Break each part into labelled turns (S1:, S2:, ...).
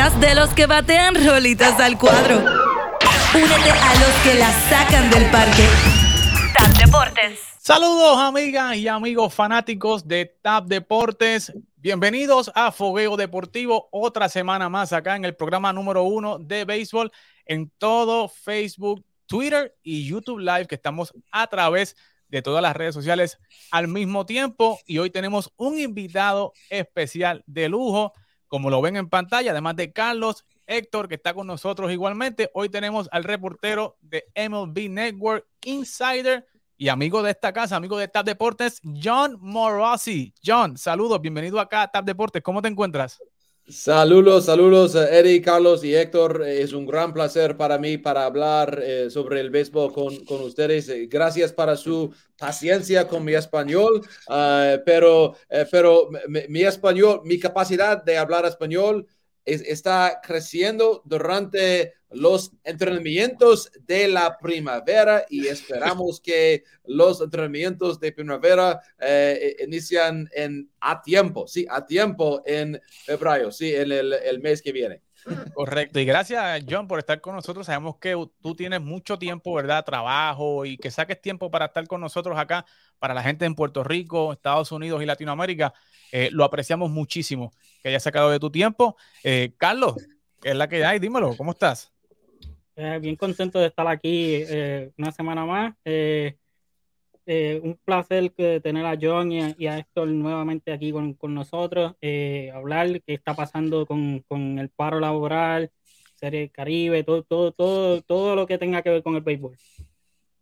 S1: de los que batean rolitas al cuadro. Únete a los que la sacan del parque. TAP Deportes.
S2: Saludos amigas y amigos fanáticos de TAP Deportes. Bienvenidos a Fogueo Deportivo, otra semana más acá en el programa número uno de béisbol en todo Facebook, Twitter y YouTube Live, que estamos a través de todas las redes sociales al mismo tiempo. Y hoy tenemos un invitado especial de lujo, como lo ven en pantalla, además de Carlos Héctor, que está con nosotros igualmente. Hoy tenemos al reportero de MLB Network Insider y amigo de esta casa, amigo de TAP Deportes, John Morosi. John, saludos, bienvenido acá a TAP Deportes. ¿Cómo te encuentras?
S3: Saludos, saludos, Eddie, Carlos y Héctor. Es un gran placer para mí para hablar eh, sobre el béisbol con, con ustedes. Eh, gracias para su paciencia con mi español, pero, eh, pero mi, español, mi capacidad de hablar español es, está creciendo durante los entrenamientos de la primavera y esperamos que los entrenamientos de primavera eh, inician en, a tiempo, sí, a tiempo en febrero, sí, en el, el mes que viene.
S2: Correcto, y gracias John por estar con nosotros. Sabemos que tú tienes mucho tiempo, ¿verdad? Trabajo y que saques tiempo para estar con nosotros acá, para la gente en Puerto Rico, Estados Unidos y Latinoamérica. Eh, lo apreciamos muchísimo que hayas sacado de tu tiempo. Eh, Carlos, ¿qué es la que hay? Dímelo, ¿cómo estás?
S4: Eh, bien contento de estar aquí eh, una semana más. Un placer que tener a John y a, y a Héctor nuevamente aquí con, con nosotros, hablar qué está pasando con, con, el paro laboral, Serie Caribe, todo, todo, todo, todo lo que tenga que ver con el béisbol.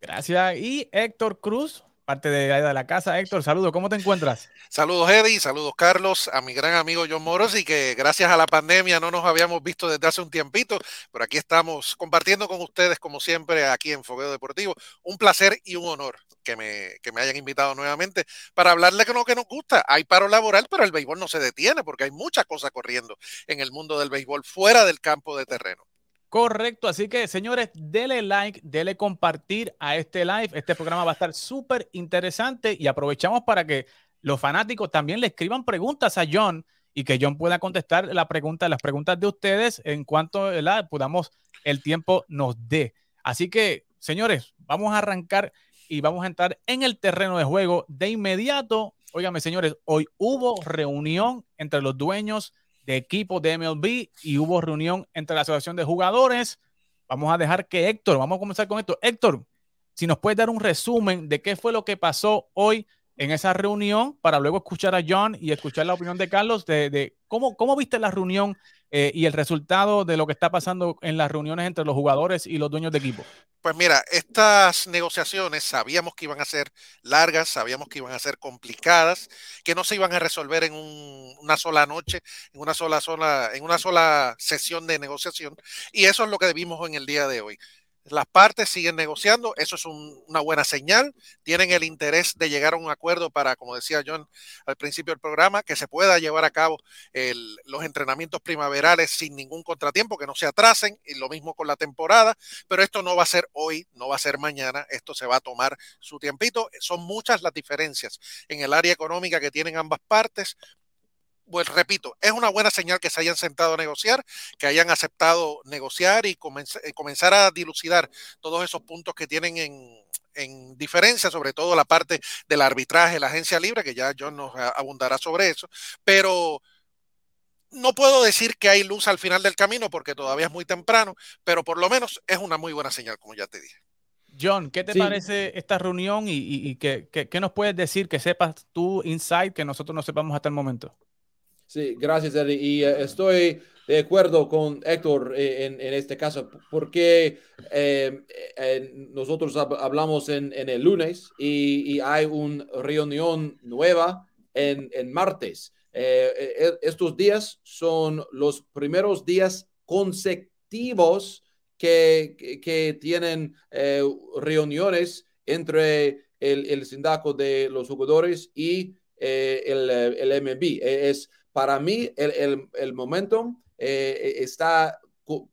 S2: Gracias. Y Héctor Cruz, parte de, de la casa. Héctor, saludos, ¿cómo te encuentras?
S5: Saludos, Eddie, saludos, Carlos, a mi gran amigo John Moros y que gracias a la pandemia no nos habíamos visto desde hace un tiempito, pero aquí estamos compartiendo con ustedes, como siempre, aquí en Fogueo Deportivo. Un placer y un honor que me, que me hayan invitado nuevamente para hablarle de lo que nos gusta. Hay paro laboral, pero el béisbol no se detiene porque hay muchas cosas corriendo en el mundo del béisbol fuera del campo de terreno.
S2: Correcto, así que señores, dele like, dele compartir a este live. Este programa va a estar súper interesante y aprovechamos para que los fanáticos también le escriban preguntas a John y que John pueda contestar la pregunta, las preguntas de ustedes en cuanto la podamos el tiempo nos dé. Así que, señores, vamos a arrancar y vamos a entrar en el terreno de juego de inmediato. Óigame, señores, hoy hubo reunión entre los dueños de equipos de MLB y hubo reunión entre la asociación de jugadores. Vamos a dejar que Héctor, vamos a comenzar con esto. Héctor, si nos puedes dar un resumen de qué fue lo que pasó hoy en esa reunión para luego escuchar a John y escuchar la opinión de Carlos de, de cómo, cómo viste la reunión eh, y el resultado de lo que está pasando en las reuniones entre los jugadores y los dueños de equipo.
S5: Pues mira, estas negociaciones sabíamos que iban a ser largas, sabíamos que iban a ser complicadas, que no se iban a resolver en un, una sola noche, en una sola, sola, en una sola sesión de negociación, y eso es lo que vimos en el día de hoy. Las partes siguen negociando, eso es un, una buena señal. Tienen el interés de llegar a un acuerdo para, como decía John al principio del programa, que se pueda llevar a cabo los entrenamientos primaverales sin ningún contratiempo, que no se atrasen, y lo mismo con la temporada. Pero esto no va a ser hoy, no va a ser mañana, esto se va a tomar su tiempito. Son muchas las diferencias en el área económica que tienen ambas partes, pues repito, es una buena señal que se hayan sentado a negociar, que hayan aceptado negociar y comenz comenzar a dilucidar todos esos puntos que tienen en, en, diferencia, sobre todo la parte del arbitraje, la agencia libre, que ya John nos abundará sobre eso, pero no puedo decir que hay luz al final del camino porque todavía es muy temprano, pero por lo menos es una muy buena señal, como ya te dije.
S2: John, ¿qué te sí. parece esta reunión y, y, y qué, qué, qué, nos puedes decir que sepas tú, Insight, que nosotros no sepamos hasta el momento?
S3: Sí, gracias, Eddie. Y uh, estoy de acuerdo con Héctor eh, en, en, este caso, porque eh, eh, nosotros hablamos en, el lunes y, hay una reunión nueva en, martes. estos días son los primeros días consecutivos que, que, que tienen reuniones entre el, el sindaco de los jugadores y el, el MB. Es para mí el, el, el momentum eh, está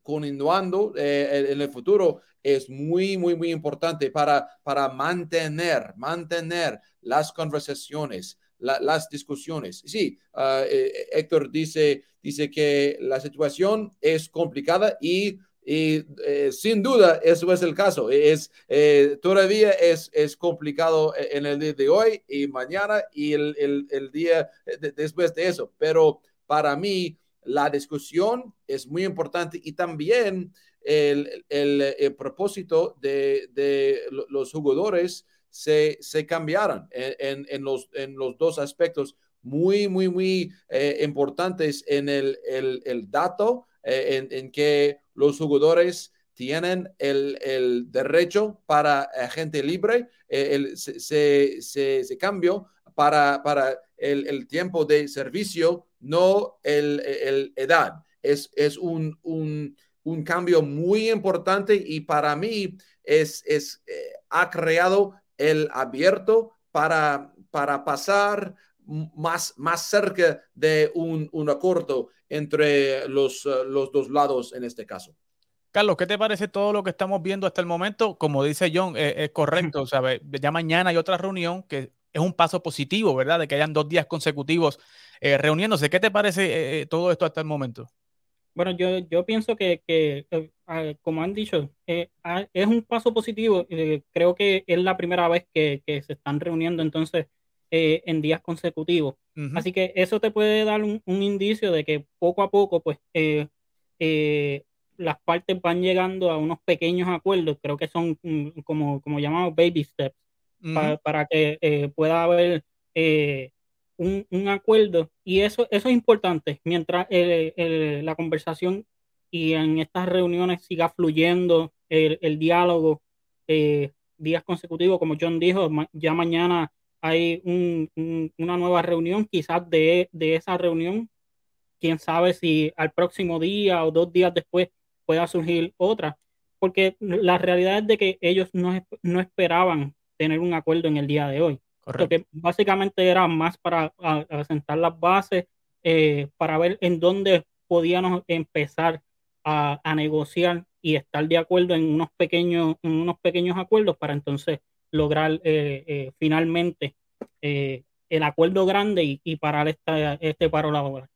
S3: continuando eh, en el futuro es muy, muy, muy importante para, para mantener, mantener las conversaciones, las discusiones. Sí, eh, Héctor dice, dice que la situación es complicada y y eh, sin duda, eso es el caso. Es, eh, todavía es, es complicado en el día de hoy y mañana y el, el, el día después de eso. Pero para mí, la discusión es muy importante y también el, el, propósito de, de, los jugadores se, se cambiaron en, en, los, en los dos aspectos muy, muy, muy eh, importantes en el, el dato, en, en que los jugadores tienen el, el derecho para gente libre, eh, el, se, se, se, para, para el, el, tiempo de servicio, no el, el edad. Es, es un, un, un, cambio muy importante y para mí es, es eh, ha creado el abierto para, para pasar más, más cerca de un, un acuerdo entre los, eh, los dos lados en este caso.
S2: Carlos, ¿qué te parece todo lo que estamos viendo hasta el momento? Como dice John, eh, es correcto. ¿sabe? Ya mañana hay otra reunión que es un paso positivo, ¿verdad? De que hayan dos días consecutivos eh, reuniéndose. ¿Qué te parece todo esto hasta el momento?
S4: Bueno, yo, yo pienso que, que ah, como han dicho, es un paso positivo. creo que es la primera vez que, que se están reuniendo entonces en días consecutivos. Así que eso te puede dar un, indicio de que poco a poco, pues, eh, eh, las partes van llegando a unos pequeños acuerdos, creo que son mm, como, como llamamos baby steps, para, que eh, pueda haber un, un, acuerdo. Y eso, eso es importante, mientras la conversación y en estas reuniones siga fluyendo el, el diálogo días consecutivos, como John dijo, ya mañana hay una nueva reunión, quizás de, esa reunión, quién sabe si al próximo día o dos días después pueda surgir otra, porque la realidad es de que ellos no, no esperaban tener un acuerdo en el día de hoy. Porque básicamente era más para asentar las bases, eh, para ver en dónde podíamos empezar a, a, negociar y estar de acuerdo en unos pequeños, en unos pequeños acuerdos para entonces lograr eh, eh, finalmente eh, el acuerdo grande y, parar esta, este paro laboral.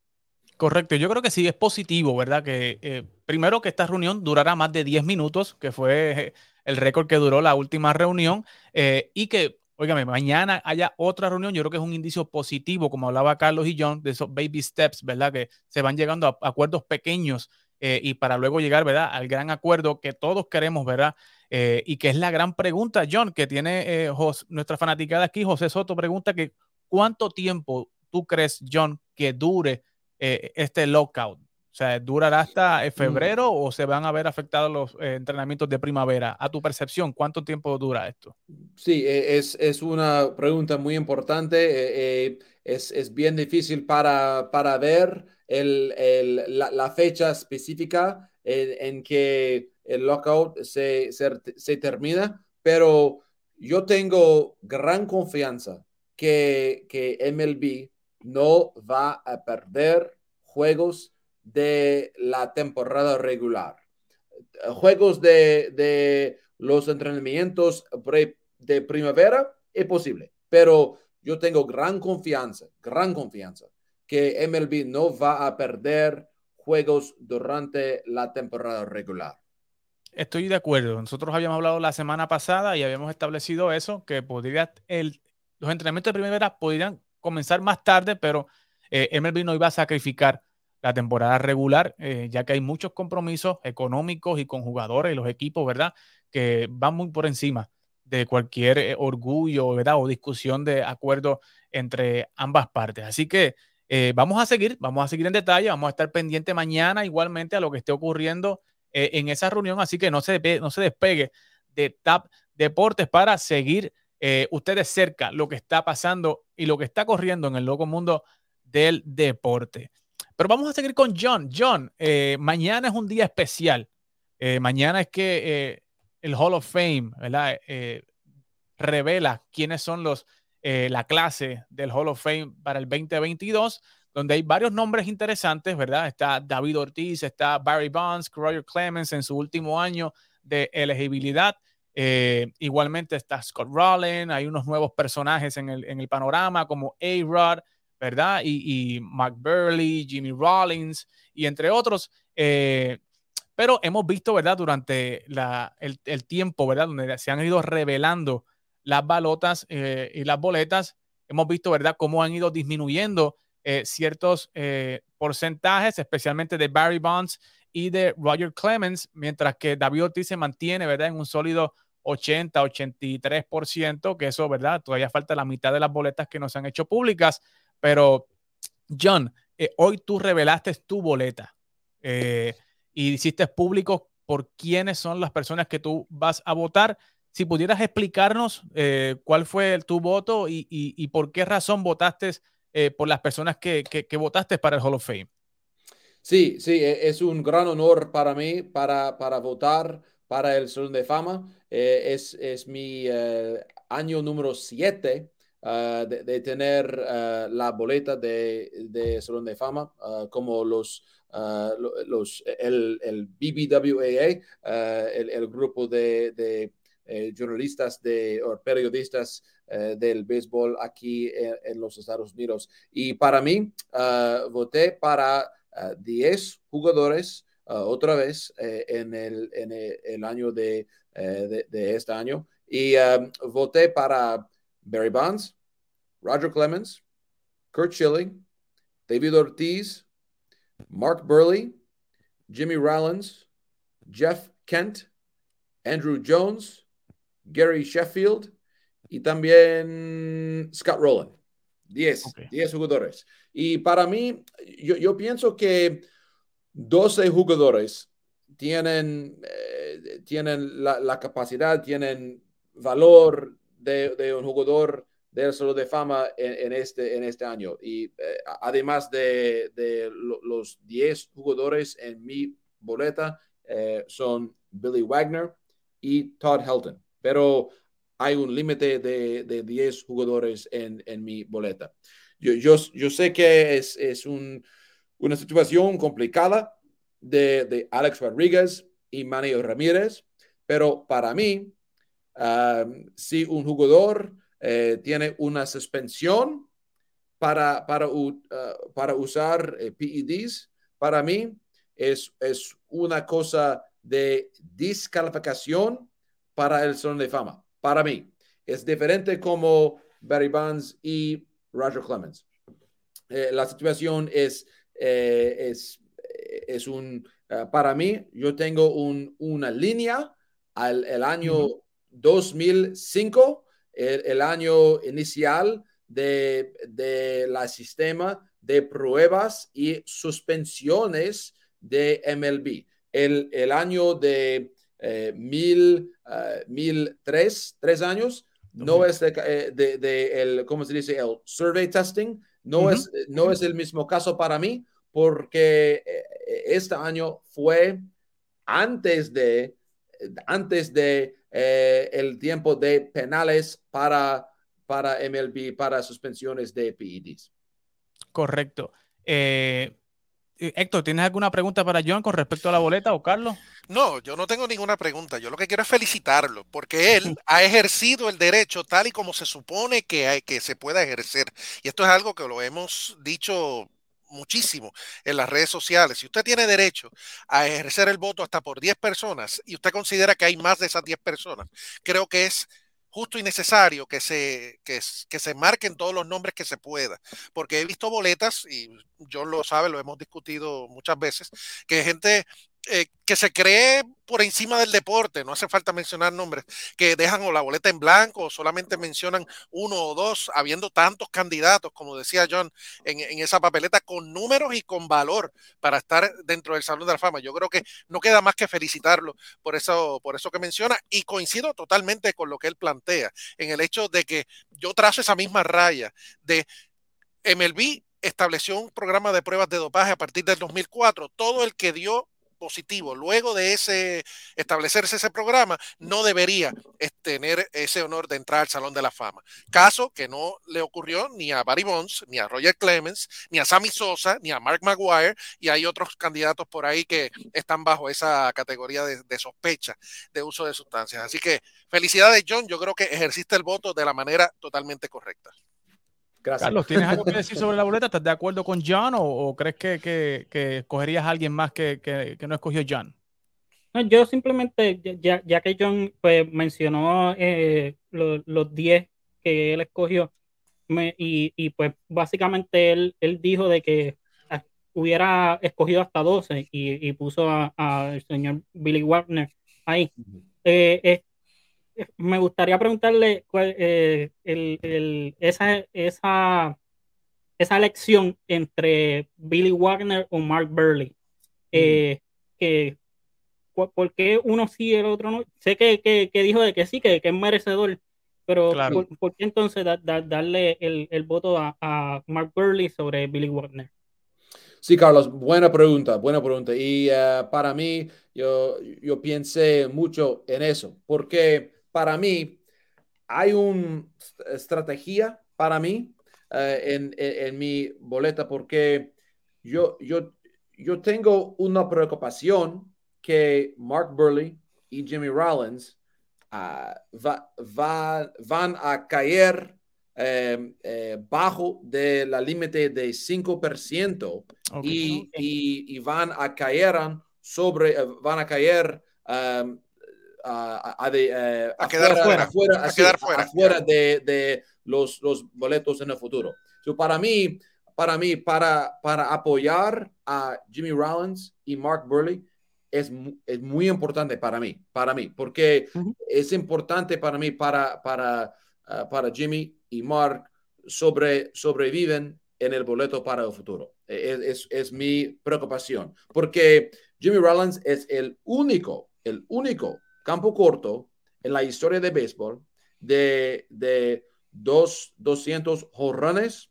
S2: Correcto, yo creo que sí es positivo, ¿verdad? Que primero que esta reunión durará más de 10 minutos, que fue el récord que duró la última reunión, y que, óigame, mañana haya otra reunión, yo creo que es un indicio positivo, como hablaba Carlos y John, de esos baby steps, ¿verdad? Que se van llegando a acuerdos pequeños y para luego llegar, ¿verdad? Al gran acuerdo que todos queremos, ¿verdad? Eh, y que es la gran pregunta, John, que tiene eh, nuestra fanaticada aquí, José Soto, pregunta que ¿cuánto tiempo tú crees, John, que dure eh, este lockout? O sea, ¿durará hasta mm. febrero o se van a ver afectados los entrenamientos de primavera? A tu percepción, ¿cuánto tiempo dura esto?
S3: Sí, e, es, es una pregunta muy importante. es, es, bien difícil para, para ver el, el, la, la, fecha específica en, en que el lockout se, se, termina, pero yo tengo gran confianza que, que MLB no va a perder juegos de la temporada regular. Juegos de, de los entrenamientos de primavera es posible, pero yo tengo gran confianza, gran confianza que MLB no va a perder juegos durante la temporada regular.
S2: Estoy de acuerdo. Nosotros habíamos hablado la semana pasada y habíamos establecido eso, que podría los entrenamientos de primavera podrían comenzar más tarde, pero eh, MLB no iba a sacrificar la temporada regular, eh, ya que hay muchos compromisos económicos y con jugadores y los equipos, ¿verdad? Que van muy por encima de cualquier eh, orgullo, ¿verdad? O discusión de acuerdo entre ambas partes. Así que eh, vamos a seguir, vamos a seguir en detalle, vamos a estar pendiente mañana igualmente a lo que esté ocurriendo eh, en esa reunión, así que no se, no se despegue de TAP Deportes para seguir eh, ustedes cerca lo que está pasando y lo que está corriendo en el loco mundo del deporte. Pero vamos a seguir con John. John, eh, mañana es un día especial. mañana es que el Hall of Fame revela quiénes son los, la clase del Hall of Fame para el 2022 donde hay varios nombres interesantes, ¿verdad? Está David Ortiz, está Barry Bonds, Roger Clemens en su último año de elegibilidad. Eh, igualmente está Scott Rowland, hay unos nuevos personajes en el, en el panorama como A-Rod, ¿verdad? Y, y Mark Burley, Jimmy Rollins y entre otros. Eh, pero hemos visto, ¿verdad? Durante la, el, el, tiempo, ¿verdad? Donde se han ido revelando las balotas eh, y las boletas, hemos visto, ¿verdad? Cómo han ido disminuyendo eh, ciertos eh, porcentajes, especialmente de Barry Bonds y de Roger Clemens, mientras que David Ortiz se mantiene, ¿verdad? En un sólido 80, 83%, que eso, ¿verdad? Todavía falta la mitad de las boletas que nos han hecho públicas, pero John, eh, hoy tú revelaste tu boleta y hiciste público por quiénes son las personas que tú vas a votar. Si pudieras explicarnos cuál fue tu voto y, por qué razón votaste eh, por las personas que, que, que, votaste para el Hall of Fame.
S3: Sí, sí, e, es un gran honor para mí para, para votar para el Salón de Fama. Eh, es, es, mi eh, año número 7 uh, ah, de, de, tener uh, la boleta de, de, Salón de Fama, uh, como los, los el, el BBWAA, el, el, grupo de, de eh, jornalistas de, periodistas eh, del béisbol aquí en, en, los Estados Unidos. Y para mí, uh, voté para uh, 10 jugadores uh, otra vez eh, en, el, en el, el año de, de, de, este año. Y voté para Barry Bonds, Roger Clemens, Kurt Schilling, David Ortiz, Mark Burley, Jimmy Rollins, Jeff Kent, Andrew Jones, Gary Sheffield y también Scott Rowland. 10, okay. 10 jugadores. Y para mí, yo, yo pienso que 12 jugadores tienen, eh, tienen la, la, capacidad, tienen valor de, de, un jugador del Salón de Fama en, en, este, en este año. Y eh, además de, de lo, los 10 jugadores en mi boleta, eh, son Billy Wagner y Todd Helton pero hay un límite de, de 10 jugadores en, en mi boleta. Yo, yo, yo, sé que es, es un, una situación complicada de, de, Alex Rodríguez y Manny Ramírez, pero para mí, um, si un jugador eh, tiene una suspensión para, para, uh, para usar eh, PEDs, para mí es, es una cosa de descalificación para el Salón de Fama. Para mí, es diferente como Barry Bonds y Roger Clemens. Eh, la situación es, eh, es, es un, uh, para mí, yo tengo un, una línea al el año uh -huh. 2005, el, el, año inicial de, de la sistema de pruebas y suspensiones de MLB. El, el año de eh, mil, uh, mil tres, tres años, no es de, eh, de, de, el, ¿cómo se dice? El survey testing, no, uh -huh. es, no es el mismo caso para mí, porque eh, este año fue antes de, antes de eh, el tiempo de penales para, para MLB, para suspensiones de PEDs.
S2: Correcto. Eh, Héctor, ¿tienes alguna pregunta para John con respecto a la boleta o Carlos?
S5: No, yo no tengo ninguna pregunta. Yo lo que quiero es felicitarlo porque él ha ejercido el derecho tal y como se supone que, hay, que se pueda ejercer. Y esto es algo que lo hemos dicho muchísimo en las redes sociales. Si usted tiene derecho a ejercer el voto hasta por 10 personas y usted considera que hay más de esas 10 personas, creo que es justo y necesario que se, que, que, se marquen todos los nombres que se pueda, porque he visto boletas, y yo lo sabe, lo hemos discutido muchas veces, que gente eh, que se cree por encima del deporte, no hace falta mencionar nombres, que dejan o la boleta en blanco o solamente mencionan uno o dos, habiendo tantos candidatos, como decía John, en, en, esa papeleta, con números y con valor para estar dentro del Salón de la Fama. Yo creo que no queda más que felicitarlo por eso, por eso que menciona y coincido totalmente con lo que él plantea, en el hecho de que yo trazo esa misma raya de MLB estableció un programa de pruebas de dopaje a partir del 2004. Todo el que dio positivo, luego de ese establecerse ese programa, no debería tener ese honor de entrar al Salón de la Fama. Caso que no le ocurrió ni a Barry Bonds, ni a Roger Clemens, ni a Sammy Sosa, ni a Mark Maguire, y hay otros candidatos por ahí que están bajo esa categoría de, de sospecha de uso de sustancias. Así que felicidades, John. Yo creo que ejerciste el voto de la manera totalmente correcta.
S2: Gracias. Carlos, ¿tienes algo que decir sobre la boleta? ¿Estás de acuerdo con John o, crees que, que, escogerías a alguien más que, que, no escogió John?
S4: yo simplemente, ya, ya que John pues, mencionó eh, los 10 que él escogió, y, y, pues básicamente él, él dijo de que hubiera escogido hasta 12 y, y puso al señor Billy Wagner ahí. eh, me gustaría preguntarle cuál, eh, el, esa, esa, esa elección entre Billy Wagner o Mark Burley. Eh, que, ¿Por qué uno sí y el otro no? Sé que, que, dijo de que sí, que, es merecedor, pero ¿por, qué entonces darle el, el voto a, a, Mark Burley sobre Billy Wagner?
S3: Sí, Carlos, buena pregunta, buena pregunta. Y eh, para mí, yo, yo pensé mucho en eso, porque para mí, hay una estrategia para mí eh, en, mi boleta porque yo, yo, yo tengo una preocupación que Mark Burley y Jimmy Rollins ah, van a caer em, eh, bajo de la límite de 5% y, y, van a caer sobre, eh, van a caer em, a, de, eh, a quedar fuera, afuera, a quedar fuera, afuera de, de, los, los boletos en el futuro. So, para mí, para mí, para, para apoyar a Jimmy Rollins y Mark Burley, es, es muy importante para mí, para mí, porque es importante para mí, para, para, uh, para Jimmy y Mark sobre, sobreviven en el boleto para el futuro. E, es, es, es, mi preocupación, porque Jimmy Rollins es el único, el único campo corto en la historia de béisbol de, de dos, 200 jorrones,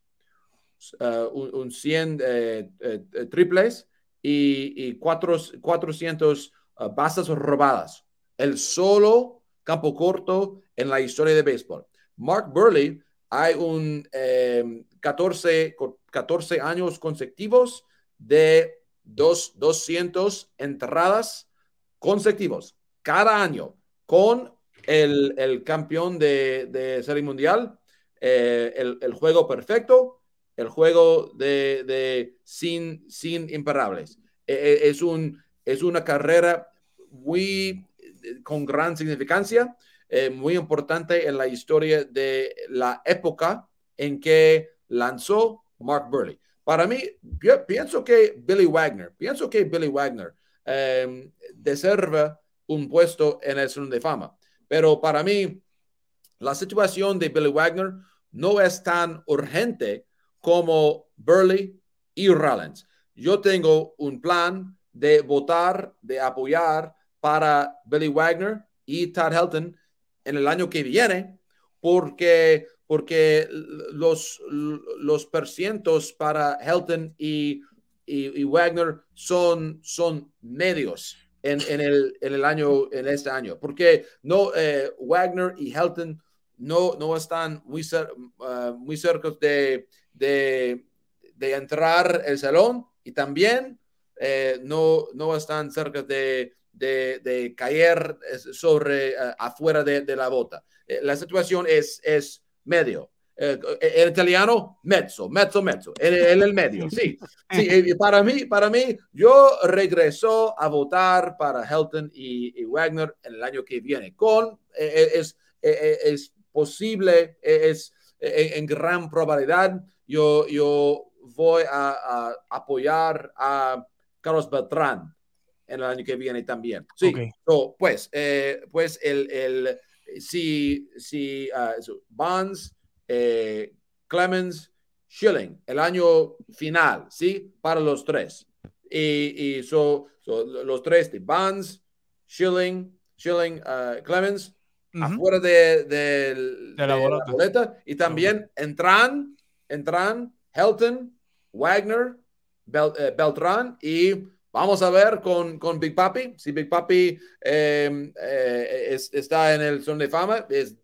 S3: uh, un, 100 eh, eh, eh, triples y, y cuatro, 400 uh, bases robadas. El solo campo corto en la historia de béisbol. Mark Burley, hay un 14, 14 años consecutivos de dos, 200 entradas consecutivos cada año con el, el campeón de, de, Serie Mundial, eh, el, juego perfecto, el juego de, de sin, sin imparables. E, e, es, un, es una carrera muy con gran significancia, eh, muy importante en la historia de la época en que lanzó Mark Burley. Para mí, pienso que Billy Wagner, pienso que Billy Wagner eh, deserva un puesto en el Salón de Fama. Pero para mí, la situación de Billy Wagner no es tan urgente como Burley y Rollins. Yo tengo un plan de votar, de apoyar para Billy Wagner y Todd Helton en el año que viene, porque, porque los, los para Helton y, y, y Wagner son, son medios en, en, el, en el año, en este año, porque no, eh, Wagner y Helton no, no están muy, uh, muy cerca de, de, de, entrar el salón y también eh, no, no están cerca de, de, de caer sobre uh, afuera de, de, la bota. Eh, la situación es, es medio. Eh, el italiano, mezzo, mezzo, mezzo, en, el medio, sí. sí para mí, para mí, yo regreso a votar para Helton y, Wagner en el año que viene. Con, eh, eh, es, es posible, es en gran probabilidad, yo, yo voy a, apoyar a Carlos Beltrán en el año que viene también. Sí, pues, pues el, el si, si uh, Bonds eh, Clemens, Schilling, el año final, ¿sí? Para los tres. Y, y so, los tres de Bonds, Schilling, Schilling, uh, Clemens, afuera de, de, la, boleta. Y también entran, entran Helton, Wagner, Bel, eh, Beltrán y vamos a ver con, con Big Papi. Si Big Papi em, eh, está en el son de fama, es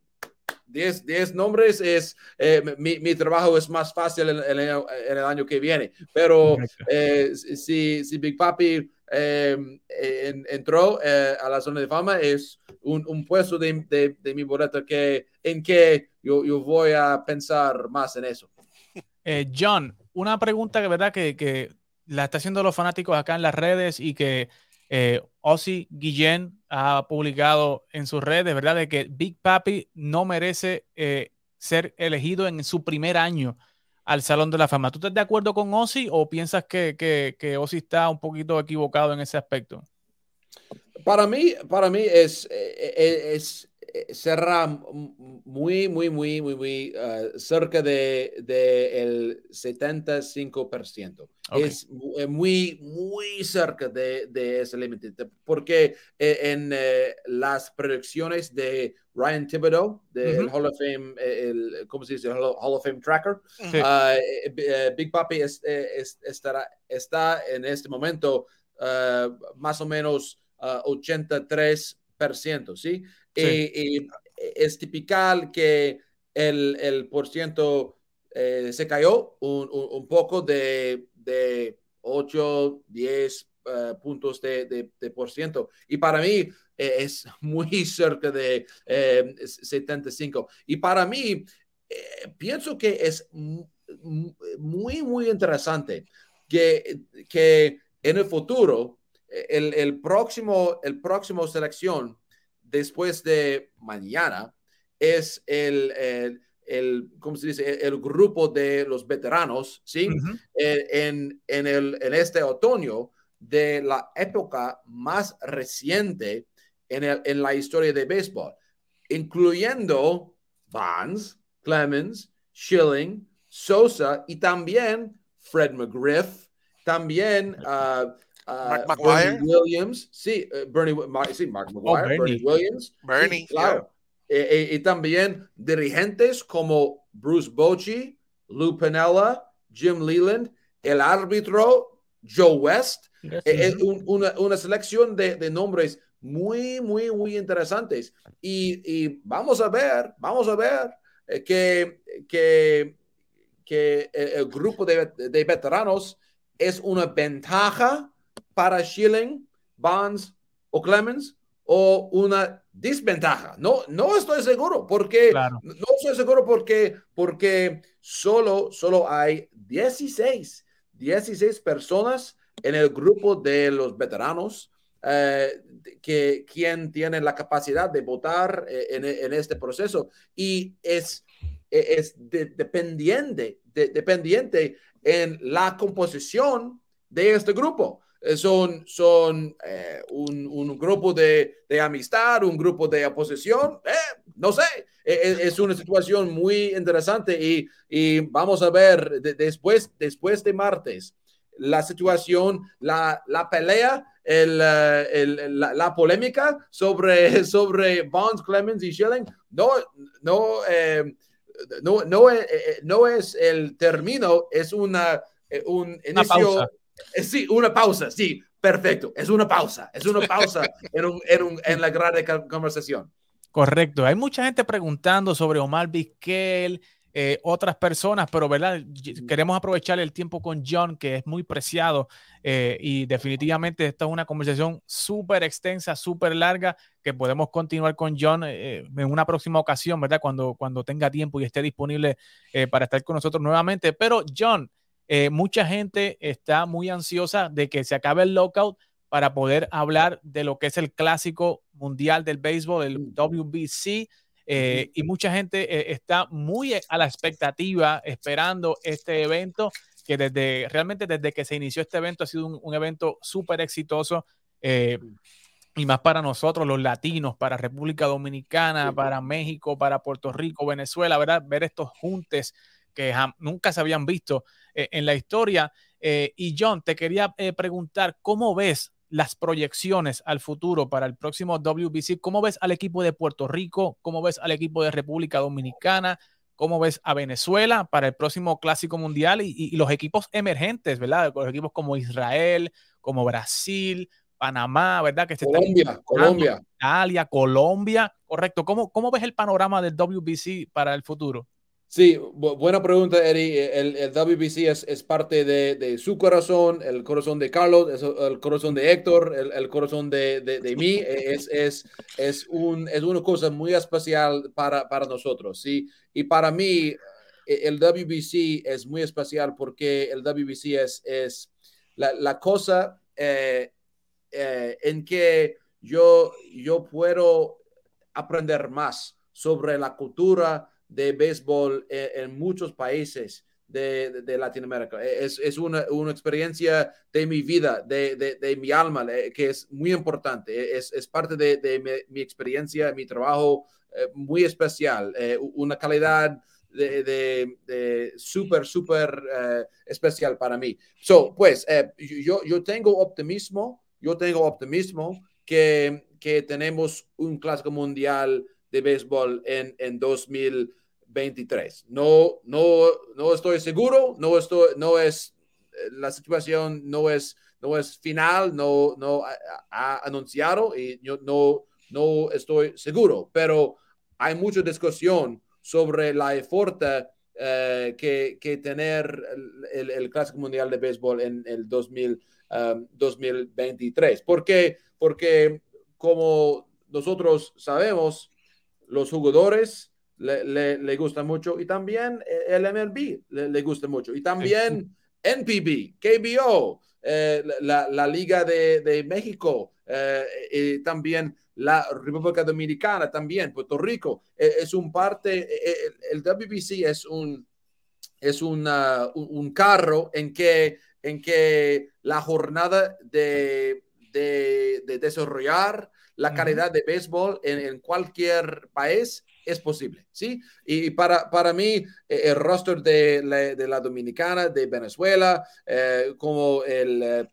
S3: 10, nombres es, eh, mi, mi, trabajo es más fácil en, en, el, año que viene. Pero eh, si, si Big Papi em, entró a la zona de fama, es un, un puesto de, de, de, mi boleta que, en que yo, yo voy a pensar más en eso.
S2: John, una pregunta que verdad que, que la está haciendo los fanáticos acá en las redes y que eh, Ozzy Guillén ha publicado en sus redes, ¿verdad? De que Big Papi no merece eh, ser elegido en su primer año al Salón de la Fama. ¿Tú estás de acuerdo con Ozzy o piensas que, que, Ozzy está un poquito equivocado en ese aspecto?
S3: Para mí, para mí es, eh, es, será muy, muy, muy, muy, muy uh, cerca de, de, el 75%. Es eh, muy, muy cerca de, de ese límite, porque eh, en eh, las predicciones de Ryan Thibodeau, del Hall of Fame, el, ¿cómo se dice? Hall of Fame Tracker, uh, Big Papi es, es, estará, está en este momento uh, más o menos 83%, ¿sí? Y, es típico que el, el por ciento eh, se cayó un, un, poco de, de 8, 10 uh, puntos de, de, por ciento. Y para mí eh, es muy cerca de eh, 75. Y para mí, eh, pienso que es muy, muy interesante que, que en el futuro, el, el, próximo, el próximo selección después de mañana es el, el, el ¿cómo se dice? El, grupo de los veteranos, ¿sí? Eh, en, en, el, en este otoño de la época más reciente en, el, en la historia de béisbol, incluyendo Bonds, Clemens, Schilling, Sosa y también Fred McGriff, también uh, Uh, Bernie Williams, sí, uh, Bernie, sí, Mark McGuire, oh, Bernie. Bernie. Williams,
S5: Bernie,
S3: sí, claro. Yeah. Eh, eh, y también dirigentes como Bruce Bochy, Lou Pinella, Jim Leland, el árbitro Joe West, yes, eh, un, una, una, selección de, de, nombres muy, muy, muy interesantes. Y, y, vamos a ver, vamos a ver eh, que, que, que el grupo de, de veteranos es una ventaja para Schilling, Bonds o Clemens o una desventaja. No, no estoy seguro porque no estoy seguro porque porque solo solo hay 16 16 personas en el grupo de los veteranos eh, que quien tiene la capacidad de votar eh, en, en, este proceso y es es de, dependiente de, dependiente en la composición de este grupo. Eh, son, son eh, un, un, grupo de, de, amistad, un grupo de oposición, eh, no sé, es, es, una situación muy interesante y, y vamos a ver de, después, después de martes la situación, la, la pelea, el, el, la, la, polémica sobre, sobre Bonds, Clemens y Schilling, no, no, no, no, no, es el término, es una, un inicio. Eh, sí, una pausa, sí, perfecto. Es una pausa, es una pausa en, un, en, un, en, la gran conversación.
S2: Correcto. Hay mucha gente preguntando sobre Omar Vizquel, eh, otras personas, pero verdad, queremos aprovechar el tiempo con John, que es muy preciado eh, y definitivamente esta es una conversación súper extensa, súper larga, que podemos continuar con John eh, en una próxima ocasión, ¿verdad? Cuando, cuando tenga tiempo y esté disponible eh, para estar con nosotros nuevamente. Pero John, eh, mucha gente está muy ansiosa de que se acabe el lockout para poder hablar de lo que es el clásico mundial del béisbol, el WBC. Eh, y mucha gente eh, está muy a la expectativa esperando este evento, que desde realmente desde que se inició este evento ha sido un, un evento súper exitoso. y más para nosotros, los latinos, para República Dominicana, para México, para Puerto Rico, Venezuela, ¿verdad? Ver estos juntes que nunca se habían visto eh, en la historia. Eh, y John, te quería eh, preguntar, ¿cómo ves las proyecciones al futuro para el próximo WBC? ¿Cómo ves al equipo de Puerto Rico? ¿Cómo ves al equipo de República Dominicana? cómo ves a Venezuela para el próximo Clásico Mundial y, los equipos emergentes, ¿verdad? Los equipos como Israel, como Brasil, Panamá, ¿verdad? Que
S3: se Colombia, Colombia.
S2: Italia, Colombia, correcto. ¿Cómo, ¿Cómo ves el panorama del WBC para el futuro?
S3: Sí, buena pregunta, Eri. El, el WBC es, es parte de, de, su corazón, el corazón de Carlos, el corazón de Héctor, el, el corazón de, de, mí. Es, es, es, un, es una cosa muy especial para, para nosotros, ¿sí? Y para mí, el WBC es muy especial porque el WBC es, es la, la cosa eh, eh, en que yo, yo puedo aprender más sobre la cultura de béisbol en, muchos países de, de, Latinoamérica. Es, es una, una, experiencia de mi vida, de, de, mi alma, eh, que es muy importante. Es, es parte de, mi, mi, experiencia, mi trabajo eh, muy especial, eh, una calidad de, súper, súper especial para mí. So, pues, yo, yo tengo optimismo, yo tengo optimismo que, que tenemos un clásico mundial de béisbol en, en 2023. No, no, no estoy seguro, no, estoy, no es, la situación no es, no es final, no, no ha, anunciado y yo no, no estoy seguro, pero hay mucha discusión sobre la efort eh, que, que, tener el, el, Clásico Mundial de Béisbol en el 2000, 2023. Um, ¿Por qué? Porque como nosotros sabemos, los jugadores le, le, le gustan mucho y también el MLB le, le gusta mucho y también NPB, KBO, eh, la, la, Liga de, de México eh, y también la República Dominicana, también Puerto Rico. Eh, es un parte, el WBC es un, es una, un, carro en que, en que la jornada de, de, de desarrollar la calidad de béisbol en, cualquier país es posible, ¿sí? Y para, para mí, eh, el roster de la, Dominicana, de Venezuela, eh, como el... Eh,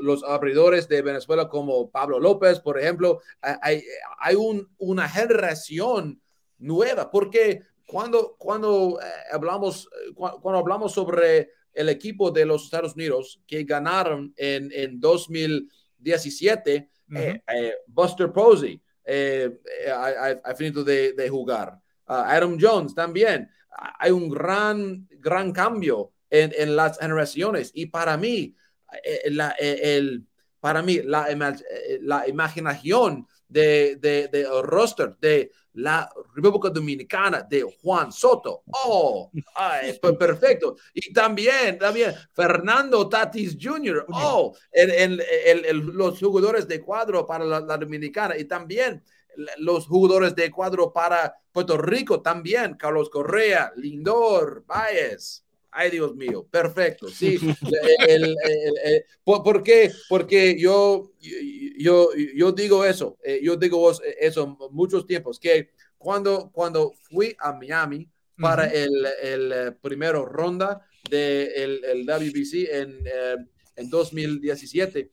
S3: los abridores de Venezuela como Pablo López, por ejemplo, hay, hay una generación nueva, porque cuando, cuando, hablamos, cuando, hablamos sobre el equipo de los Estados Unidos que ganaron en, en 2017, eh, eh, Buster Posey eh, ha, finito de, jugar. Adam Jones también. Hay un gran, gran cambio en, las generaciones y para mí, la, el, para mí la, la imaginación de, de, de roster de la República Dominicana de Juan Soto. Oh, ay, pues perfecto. Y también, también Fernando Tatis Jr. Oh, el, el, los jugadores de cuadro para la, Dominicana y también los jugadores de cuadro para Puerto Rico también. Carlos Correa, Lindor, Baez. Ay, Dios mío, perfecto. Sí, ¿por, qué? Porque yo, yo, yo digo eso, eh, yo digo eso muchos tiempos, que cuando, cuando fui a Miami para el, el eh, primero ronda del el WBC en, eh, en 2017,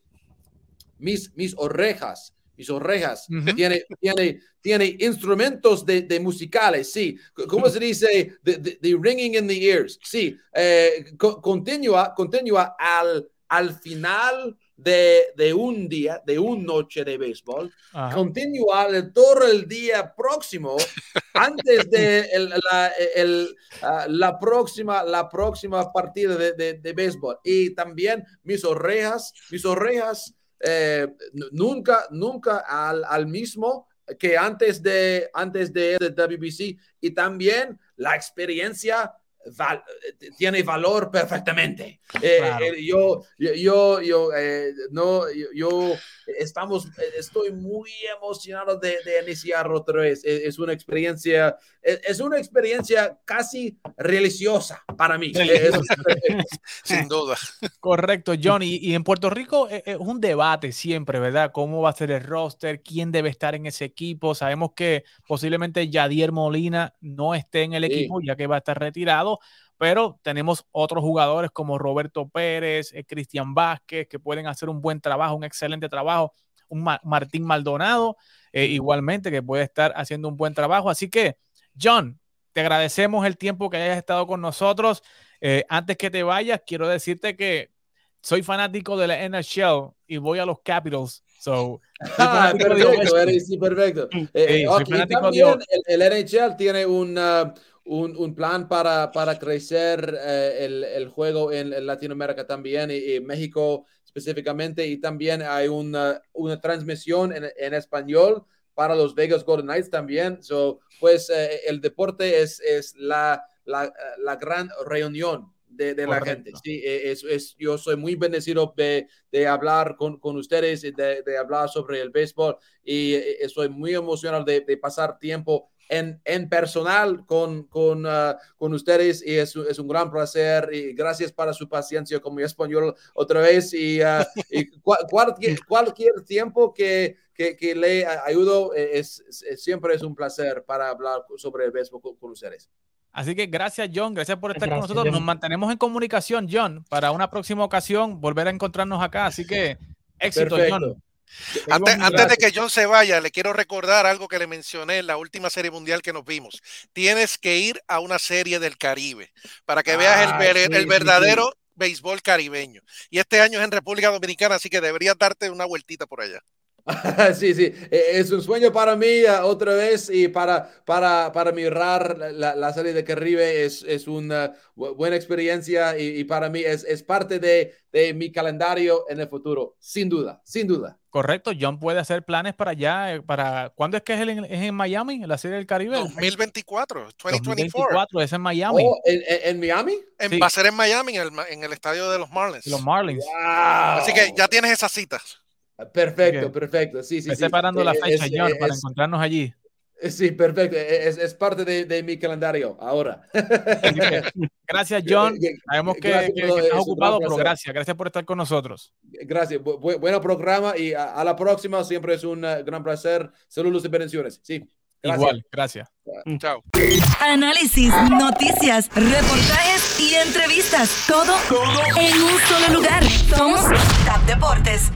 S3: mis, mis orejas mis orejas, tiene, tiene, tiene instrumentos de, de, musicales, sí. ¿Cómo se dice? The, ringing in the ears, sí. Eh, continúa, continúa al, al final de, de, un día, de una noche de béisbol, continúa todo el día próximo, antes de el, la, el, uh, la, próxima, la próxima partida de, de, de béisbol. Y también mis orejas, mis orejas eh, nunca, nunca al, al, mismo que antes de, antes de, de WBC y también la experiencia tiene valor perfectamente. Eh, eh, yo, yo, yo, eh, no, yo, estamos, estoy muy emocionado de, iniciar otra vez. Es, una experiencia, es, una experiencia casi religiosa para mí.
S5: Sin duda.
S2: Correcto, Johnny. Y en Puerto Rico es un debate siempre, ¿verdad? ¿Cómo va a ser el roster? ¿Quién debe estar en ese equipo? Sabemos que posiblemente Yadier Molina no esté en el equipo, ya que va a estar retirado pero tenemos otros jugadores como Roberto Pérez, eh, Cristian Vázquez, que pueden hacer un buen trabajo, un excelente trabajo, un Martín Maldonado, eh, igualmente, que puede estar haciendo un buen trabajo. Así que, John, te agradecemos el tiempo que hayas estado con nosotros. Eh, antes que te vayas, quiero decirte que soy fanático de la NHL y voy a los Capitals. So,
S3: ah, perfecto, eres, sí, perfecto. Eh, también el, el, NHL tiene un, uh, un, un, plan para, para crecer eh, el, el, juego en, Latinoamérica también y, México específicamente. Y también hay una, una transmisión en, en, español para los Vegas Golden Knights también. So, pues eh, el deporte es, es la, la, la gran reunión de, la gente. Sí, e, es, es, yo soy muy bendecido de, de hablar con, con ustedes, de, de, hablar sobre el béisbol y eh, estoy muy emocionado de, pasar tiempo en, en personal con, con, uh, con ustedes y es, es, un gran placer y gracias para su paciencia con mi español otra vez y, uh, y cualquier, cualquier tiempo que, que, que le ayudo eh, es, siempre es un placer para hablar sobre el béisbol con, con ustedes.
S2: Así que gracias, John. Gracias por estar con nosotros. Nos mantenemos en comunicación, John, para una próxima ocasión volver a encontrarnos acá. Así que éxito, John.
S5: Antes, de que John se vaya, le quiero recordar algo que le mencioné en la última serie mundial que nos vimos. Tienes que ir a una serie del Caribe para que veas el, el verdadero béisbol caribeño. Y este año es en República Dominicana, así que deberías darte una vueltita por allá.
S3: sí, sí, e, es un sueño para mí uh, otra vez y para, para, para mirar la, la serie de Caribe es, es una buena experiencia y, para mí es, es parte de, de, mi calendario en el futuro, sin duda, sin duda.
S2: Correcto, John puede hacer planes para allá, eh, para ¿cuándo es que es, en, es en Miami, la serie del Caribe?
S5: 2024,
S2: 2024, es en Miami.
S3: Oh, ¿en, en, Miami?
S5: Va a ser en Miami, en el, en el estadio de los Marlins.
S2: Los Marlins.
S5: Así que ya tienes esas citas.
S3: Perfecto, perfecto. Sí, sí,
S2: sí. separando la eh, fecha, John, para encontrarnos allí.
S3: Eh, sí, perfecto. E, es, es parte de, de, mi calendario ahora.
S2: Gracias, John. Sabemos que, que, estás ocupado, pero gracias. Gracias por estar con nosotros.
S3: Gracias. Bu buen programa y a, la próxima. Siempre es un uh, gran placer. Saludos y bendiciones. Sí.
S2: Gracias. Igual, gracias.
S5: Chao.
S1: Análisis, noticias, reportajes y entrevistas. Todo, todo en un solo lugar. Somos TAP Deportes.